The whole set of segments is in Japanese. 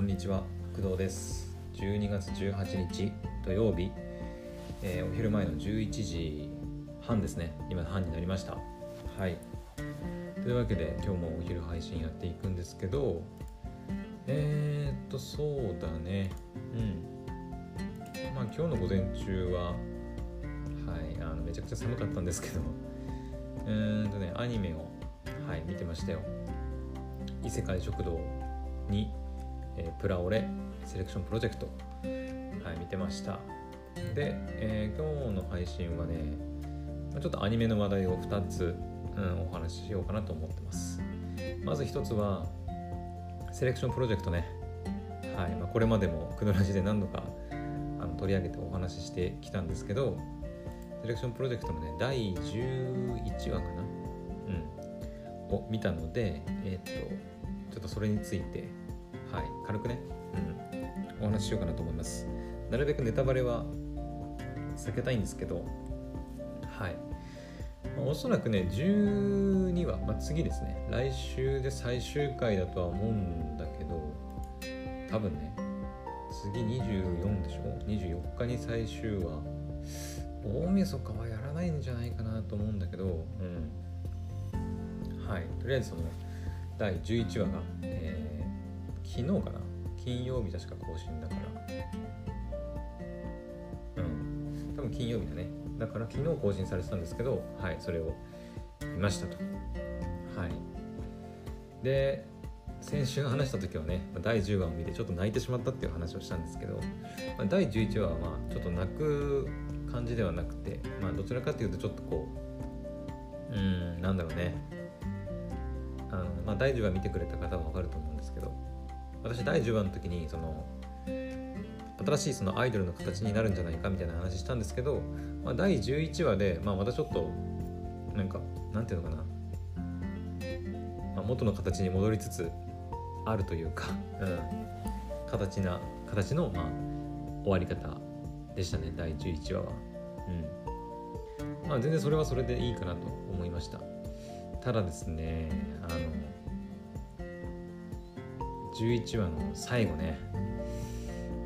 こんにちは工藤です。12月18日土曜日、えー、お昼前の11時半ですね。今半になりました。はい。というわけで今日もお昼配信やっていくんですけどえー、っとそうだね。うん。まあ今日の午前中ははいあのめちゃくちゃ寒かったんですけどえーとねアニメをはい見てましたよ。異世界食堂に、えー、プラオレセレクションプロジェクト、はい、見てました。で、えー、今日の配信はねちょっとアニメの話題を2つ、うん、お話ししようかなと思ってます。まず1つはセレクションプロジェクトね。はいまあ、これまでもクノラジで何度かあの取り上げてお話ししてきたんですけどセレクションプロジェクトのね第11話かな？うん。を見たのでえっ、とちょっとそれについて、はい、軽くね、うん、お話ししようかなと思います。なるべくネタバレは避けたいんですけど、はい。ま、おそらくね、12話、まあ、次ですね、来週で最終回だとは思うんだけど、多分ね、次24でしょ ?24 日に最終話。大晦日はやらないんじゃないかなと思うんだけど、うん。はい。とりあえずその、第11話が、えー、昨日かな？金曜日確か更新だから。うん。多分金曜日だね。だから昨日更新されてたんですけどはいそれを見ましたと。はい。で先週話した時はね第10話を見てちょっと泣いてしまったっていう話をしたんですけど、第11話はまあちょっと泣く感じではなくてまあどちらかというとちょっとこううんなんだろうね。あの、まあ、第10話見てくれた方は分かると思うんですけど私第10話の時にその新しいそのアイドルの形になるんじゃないかみたいな話したんですけど、まあ、第11話で、まあ、またちょっとなんかなんていうのかな、まあ、元の形に戻りつつあるというか、うん、形な形の、まあ、終わり方でしたね第11話は。うんまあ、全然それはそれでいいかなと思いました。ただですねあの11話の最後ね。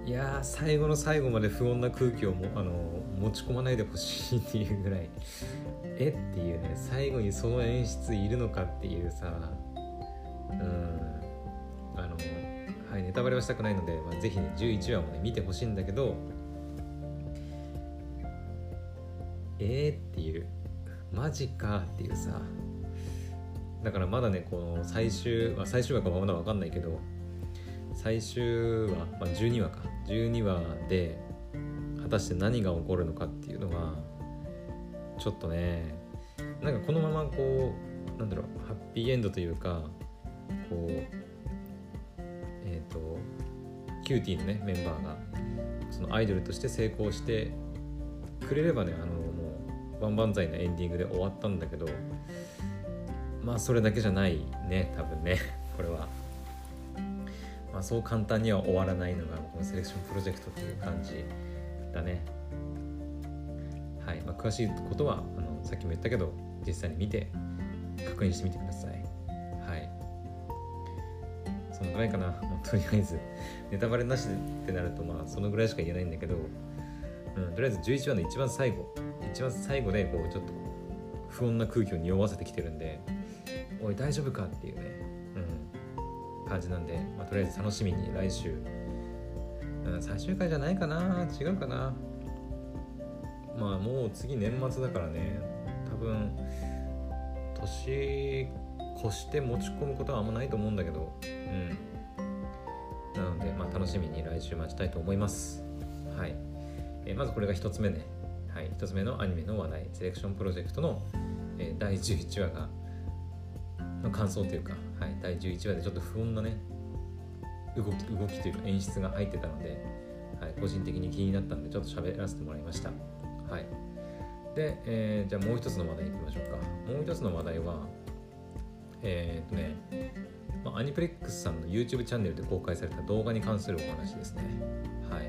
いや最後の最後まで不穏な空気をもあの持ち込まないでほしいっていうぐらい。え？っていうね。最後にその演出いるのかっていうさ。うん。あのはいネタバレはしたくないので、まあ、ぜひね11話もね見てほしいんだけど。えー？っていう。マジかっていうさ。だからまだねこの最終、まあ、最終話かまだ分かんないけど。最終話、まあ、12話か12話で果たして何が起こるのかっていうのはちょっとねなんかこのままこうなんだろうハッピーエンドというかこうえっ、ー、とキューティーのねメンバーがそのアイドルとして成功してくれればねあのもう万々歳なエンディングで終わったんだけどまあそれだけじゃないね多分ね これは。そう簡単には終わらないのがこのセレクションプロジェクトっていう感じだね。はい、まあ、詳しいことはあのさっきも言ったけど実際に見て確認してみてください。はい。そのぐらいかな。とりあえずネタバレなしってなるとまあそのぐらいしか言えないんだけど、うん、とりあえず11話の一番最後一番最後でこうちょっと不穏な空気を匂わせてきてるんでおい大丈夫か？っていうね、感じなんで、まあ、とりあえず楽しみに来週、うん、最終回じゃないかな。違うかな。まあもう次年末だからね。多分年越して持ち込むことはあんまないと思うんだけど。うん。なので、まあ、楽しみに来週待ちたいと思います。はい、えー、まずこれが1つ目ね。はい、1つ目のアニメの話題。セレクションプロジェクトの、えー、第11話がの感想というか、はい、第11話でちょっと不穏なね動き動きというか演出が入ってたので、はい、個人的に気になったんでちょっと喋らせてもらいました。はい、で、えー、じゃあもう一つの話題いきましょうか。もう一つの話題は、えー、っとね、まあ、アニプレックスさんの YouTube チャンネルで公開された動画に関するお話ですね。はい。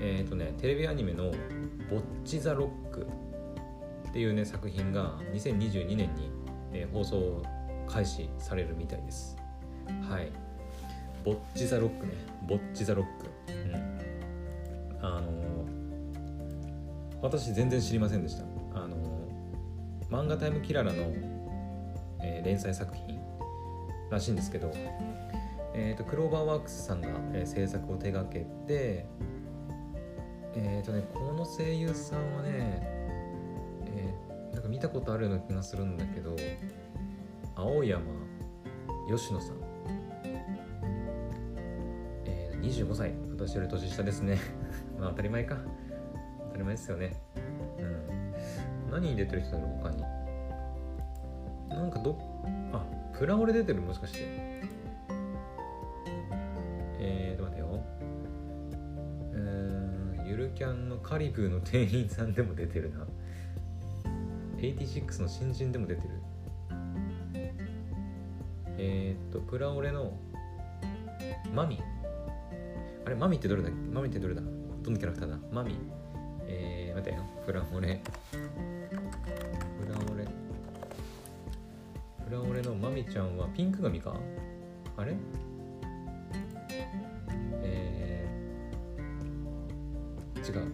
えー、っとね、テレビアニメの「ボッチ・ザ・ロック」っていうね作品が2022年に、えー、放送開始されるみたいです。はい。ボッチ・ザ・ロックねボッチ・ザ・ロックうんあの私全然知りませんでしたあの漫画タイムキララの、えー連載作品らしいんですけど、えー、とクローバーワークスさんが、えー制作を手掛けてえっ、とねこの声優さんはね、えーなんか見たことあるような気がするんだけど青山吉野さん、えー、25歳。私より年下ですね。まあ当たり前か。当たり前ですよね。うん。何に出てる人だろう他に。なんかどあプラオレ出てるもしかして。えーと待てよ。うんゆるキャンのカリブーの店員さんでも出てるな。86の新人でも出てる。えー、っとプラオレのマミ。あれマミってどれだっけ？マミってどれだ？どのキャラクターだ？マミ。えー、待てよ。プラオレ。プラオレ。プラオレのマミちゃんはピンク髪か？あれ？えー、違う。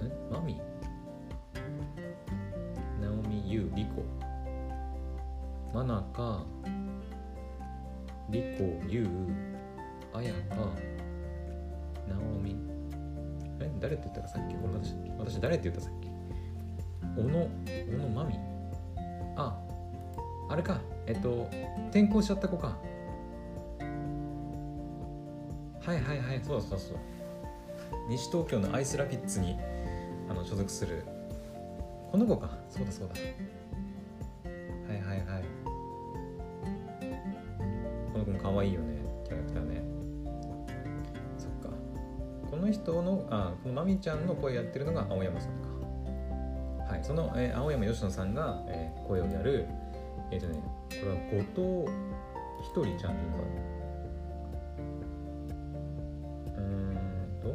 え？マミ？ナオミユリコ。マナカリコユウアヤカナオミえ誰って言ったかさっき？これ私私誰って言ったさっき？小野小野マミああれか。えっと転校しちゃった子か。はいはいはい。そうそうそう。西東京のアイスラピッツにあの所属する。この子か。そうだそうだ。可愛いよねキャラクターね。そっか。この人のあこのまみちゃんの声やってるのが青山さんか。はいその、えー青山佳乃さんが、えー声をやるえっ、とねこれは後藤ひとりちゃんっていうか。うんと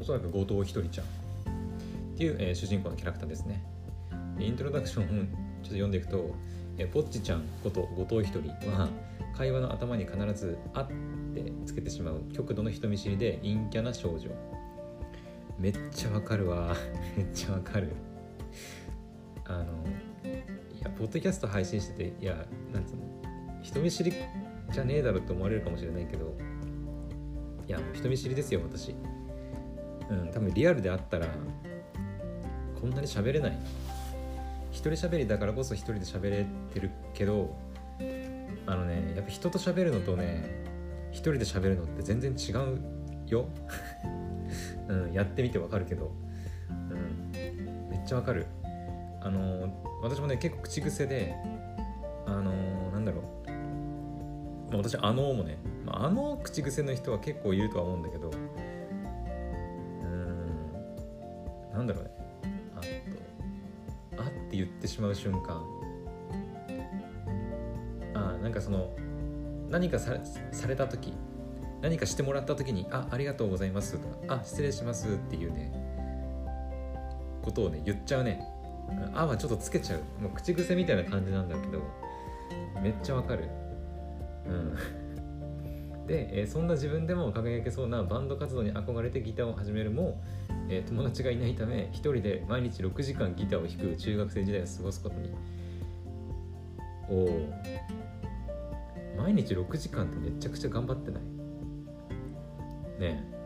おそらく後藤ひとりちゃん。っていう、えー主人公のキャラクターですね。イントロダクションをちょっと読んでいくと、えー、ぽっちちゃんこと後藤ひとりは会話の頭に必ず「あ」ってつけてしまう極度の人見知りで陰キャな少女。めっちゃわかるわ。めっちゃわかる。あのいやポッドキャスト配信してていやなんつうの人見知りじゃねえだろって思われるかもしれないけどいやもう人見知りですよ私。うん多分リアルであったらこんなに喋れない。一人喋りだからこそ一人で喋れてるけどあのねやっぱ人と喋るのとね一人で喋るのって全然違うよ、うん、やってみてわかるけど、うん、めっちゃわかる。あの私もね結構口癖であのなんだろう、まあ、私あのもね、まあ、あの口癖の人は結構いるとは思うんだけど。うんなんだろうね。ってしまう瞬間。あなんかその何かさされた時何かしてもらった時に「あありがとうございます」とか「あ失礼します」っていうねことをね言っちゃうね「あ」はちょっとつけちゃう。もう口癖みたいな感じなんだけどめっちゃわかる。うん。で、えーそんな自分でも輝けそうなバンド活動に憧れてギターを始めるも、えー友達がいないため一人で毎日6時間ギターを弾く中学生時代を過ごすことに。おお毎日6時間ってめちゃくちゃ頑張ってない？ねえ。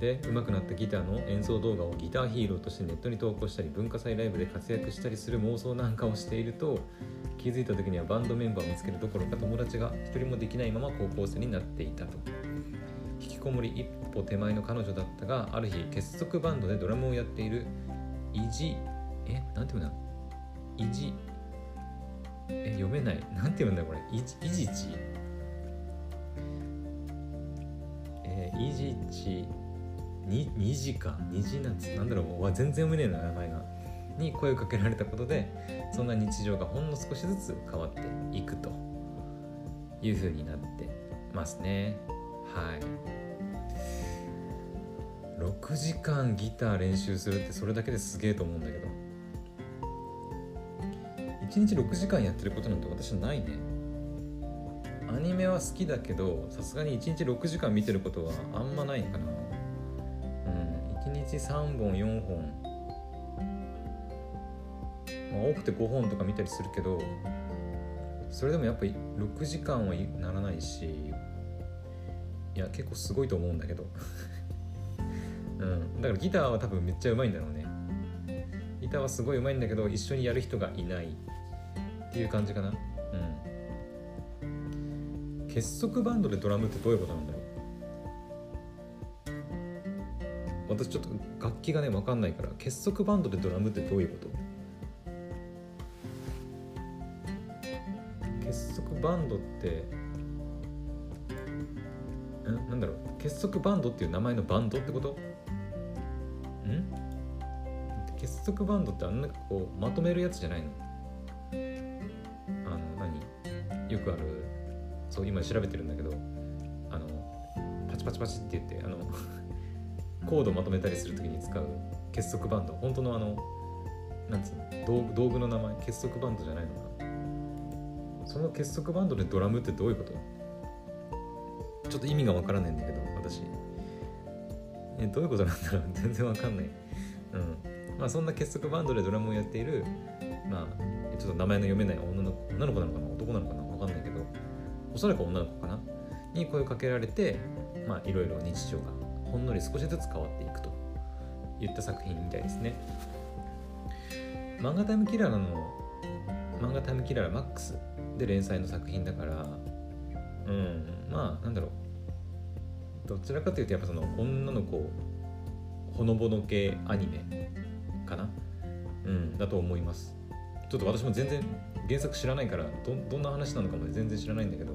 で上手くなったギターの演奏動画をギターヒーローとしてネットに投稿したり文化祭ライブで活躍したりする妄想なんかをしていると気づいた時にはバンドメンバーを見つけるどころか友達が一人もできないまま高校生になっていたと。引きこもり一歩手前の彼女だったがある日結束バンドでドラムをやっているイジえなんていうんだ？イジえ読めない。なんて読むんだこれ？イジイジチえーイジチに2時か2時なんつなんだろうう全然読めねえな名前が。に声をかけられたことでそんな日常がほんの少しずつ変わっていくという風になってますね。はい。6時間ギター練習するってそれだけですげえと思うんだけど。1日6時間やってることなんて私はないね。アニメは好きだけどさすがに1日6時間見てることはあんまないかな。1日3本4本。まあ多くて5本とか見たりするけどそれでもやっぱり6時間はならないしいや結構すごいと思うんだけど。うん。だからギターは多分めっちゃうまいんだろうね。ギターはすごいうまいんだけど一緒にやる人がいないっていう感じかな。うん。結束バンドでドラムってどういうことなんだ私ちょっと楽器がね分かんないから結束バンドでドラムってどういうこと？結束バンドってんなんだろう？結束バンドっていう名前のバンドってこと？ん？結束バンドってあんなこうまとめるやつじゃないの？あの何？よくあるそう今調べてるんだけどあのパチパチパチって言ってあのコードまとめたりする時に使う結束バンド。本当のあのなんつうの道具の名前結束バンドじゃないのかその結束バンドでドラムってどういうこと？ちょっと意味がわからないんだけど私。えどういうことなんだろう？全然わかんない。うん。まあそんな結束バンドでドラムをやっているまあちょっと名前の読めない女の女の子なのかな？男なのかな？わかんないけどおそらく女の子かな？に声をかけられてまあいろいろ日常がほんのり少しずつ変わっていくといった作品みたいですね。漫画タイムキララの漫画タイムキララマックスで連載の作品だからうんまあなんだろう。どちらかというとやっぱその女の子ほのぼの系アニメかな？うんだと思います。ちょっと私も全然原作知らないからどどんな話なのかも全然知らないんだけど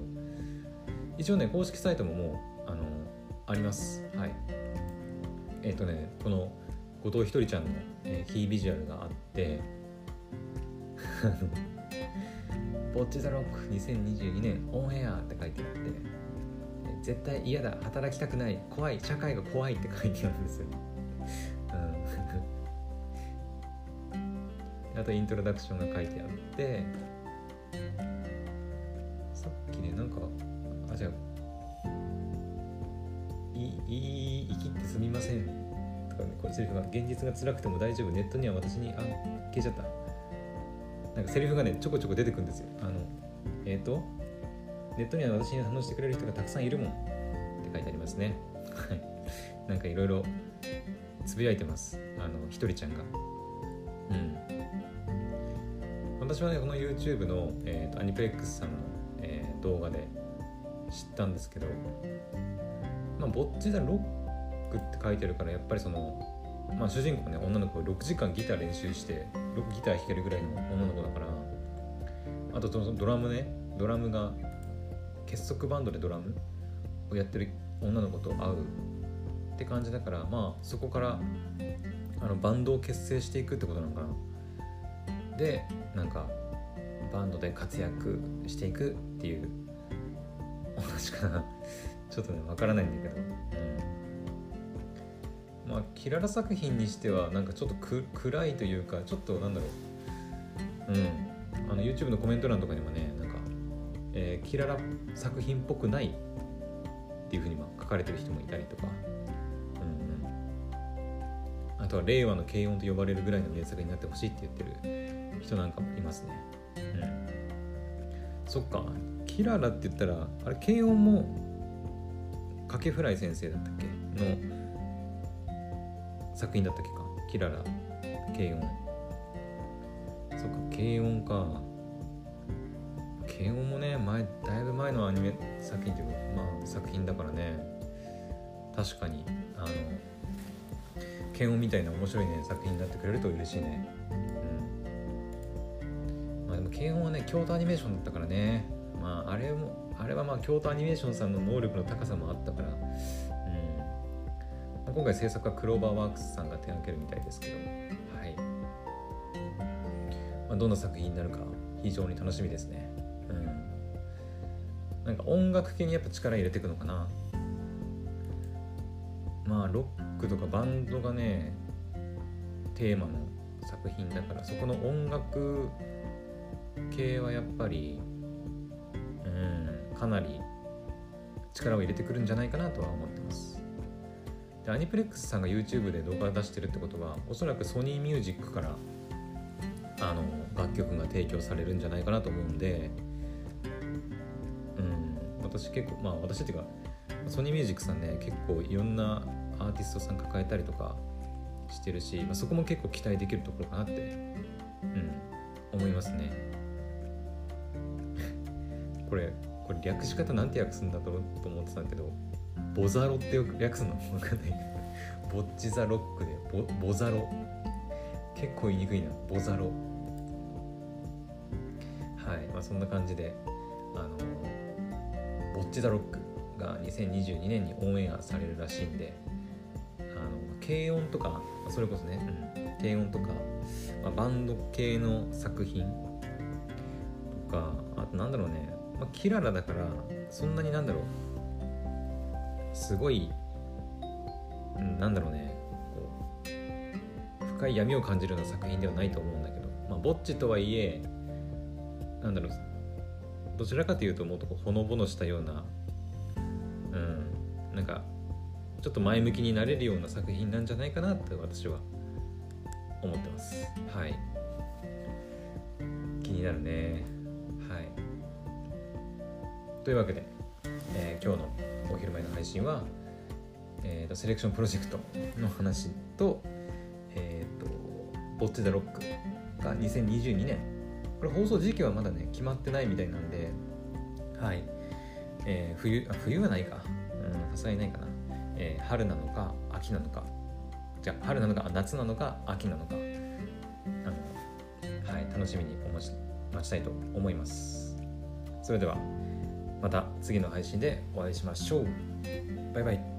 一応ね公式サイトももうあのあります。はい。えっ、ー、とねこの後藤ひとりちゃんの、えー、キービジュアルがあって ボッチザロック2022年オンエアって書いてあって絶対嫌だ働きたくない怖い社会が怖いって書いてあるんですよ、うん、あとイントロダクションが書いてあってさっきねなんかあじゃあいい生きってすみませんとかねこれセリフが現実が辛くても大丈夫ネットには私にあ消えちゃったなんかセリフがねちょこちょこ出てくるんですよあのえっ、ー、とネットには私に話してくれる人がたくさんいるもんって書いてありますねはいなんかいろいろつぶやいてますあのひとりちゃんがうん私はねこの YouTube の、えーと、アニプレックスさんの、えー、動画で知ったんですけどまあぼっちだロックって書いてるからやっぱりそのまあ、主人公ね女の子6時間ギター練習してギター弾けるぐらいの女の子だからあとそのドラムねドラムが結束バンドでドラムをやってる女の子と会うって感じだからまあそこからあのバンドを結成していくってことなのかな。でなんかバンドで活躍していくっていうお話かな。ちょっとねわからないんだけど、うんまあキララ作品にしてはなんかちょっと暗いというかちょっとなんだろう。うん。あの YouTube のコメント欄とかにもねなんか、えー、キララ作品っぽくないっていうふうにまあ書かれてる人もいたりとか、うんうん、あとは令和の軽音と呼ばれるぐらいの名作になってほしいって言ってる人なんかもいますね。うん。そっか。キララって言ったらあれ軽音もかけフライ先生だったっけ？の作品だったっけか？キララ軽音。そっか軽音か。軽音もね前だいぶ前のアニメ作品っていうかまあ作品だからね。確かにあの軽音みたいな面白いね作品になってくれると嬉しいね。うん。まあでも軽音はね京都アニメーションだったからね。まああれもあれはまあ京都アニメーションさんの能力の高さもあったからうん今回制作はクローバーワークスさんが手掛けるみたいですけど、はいまあ、どんな作品になるか非常に楽しみですね。うん、なんか音楽系にやっぱ力入れていくのかな。まあロックとかバンドがねテーマの作品だからそこの音楽系はやっぱりかなり力を入れてくるんじゃないかなとは思ってます。でアニプレックスさんが YouTube で動画出してるってことはおそらくソニーミュージックからあの楽曲が提供されるんじゃないかなと思うんでうん私結構まあ私っていうかソニーミュージックさんね結構いろんなアーティストさん抱えたりとかしてるし、まあ、そこも結構期待できるところかなって、うん、思いますね。これ略し方なんて訳すんだとと思ってたんだけどボザロって略すの？分かんない。けどボッチザロックでボボザロ。結構言いにくいな。ボザロ。はい。まあそんな感じであのボッチザロックが2022年にオンエアされるらしいんであの軽音とかそれこそね、うん、低音とか、まあ、バンド系の作品とかあとなんだろうね、まあ、キララだからそんなになんだろう。すごい、うん、なんだろうね。こう深い闇を感じるような作品ではないと思うんだけど、まあ、ぼっちとはいえなんだろう。どちらかというともっとほのぼのしたようなうんなんかちょっと前向きになれるような作品なんじゃないかなって私は思ってます。はい。気になるね。というわけで、えー、今日のお昼前の配信は、えーと、セレクションプロジェクトの話と,、えーと、とボッチ・ザ・ロックが2022年。これ放送時期はまだね決まってないみたいなんではい、えー、冬あ冬はないか。さすがにないかな。えー、春なのか秋なのか。じゃあ春なのか夏なのか秋なのか。あの、はい、楽しみにお待ち待ちたいと思います。それでは。また次の配信でお会いしましょう。バイバイ。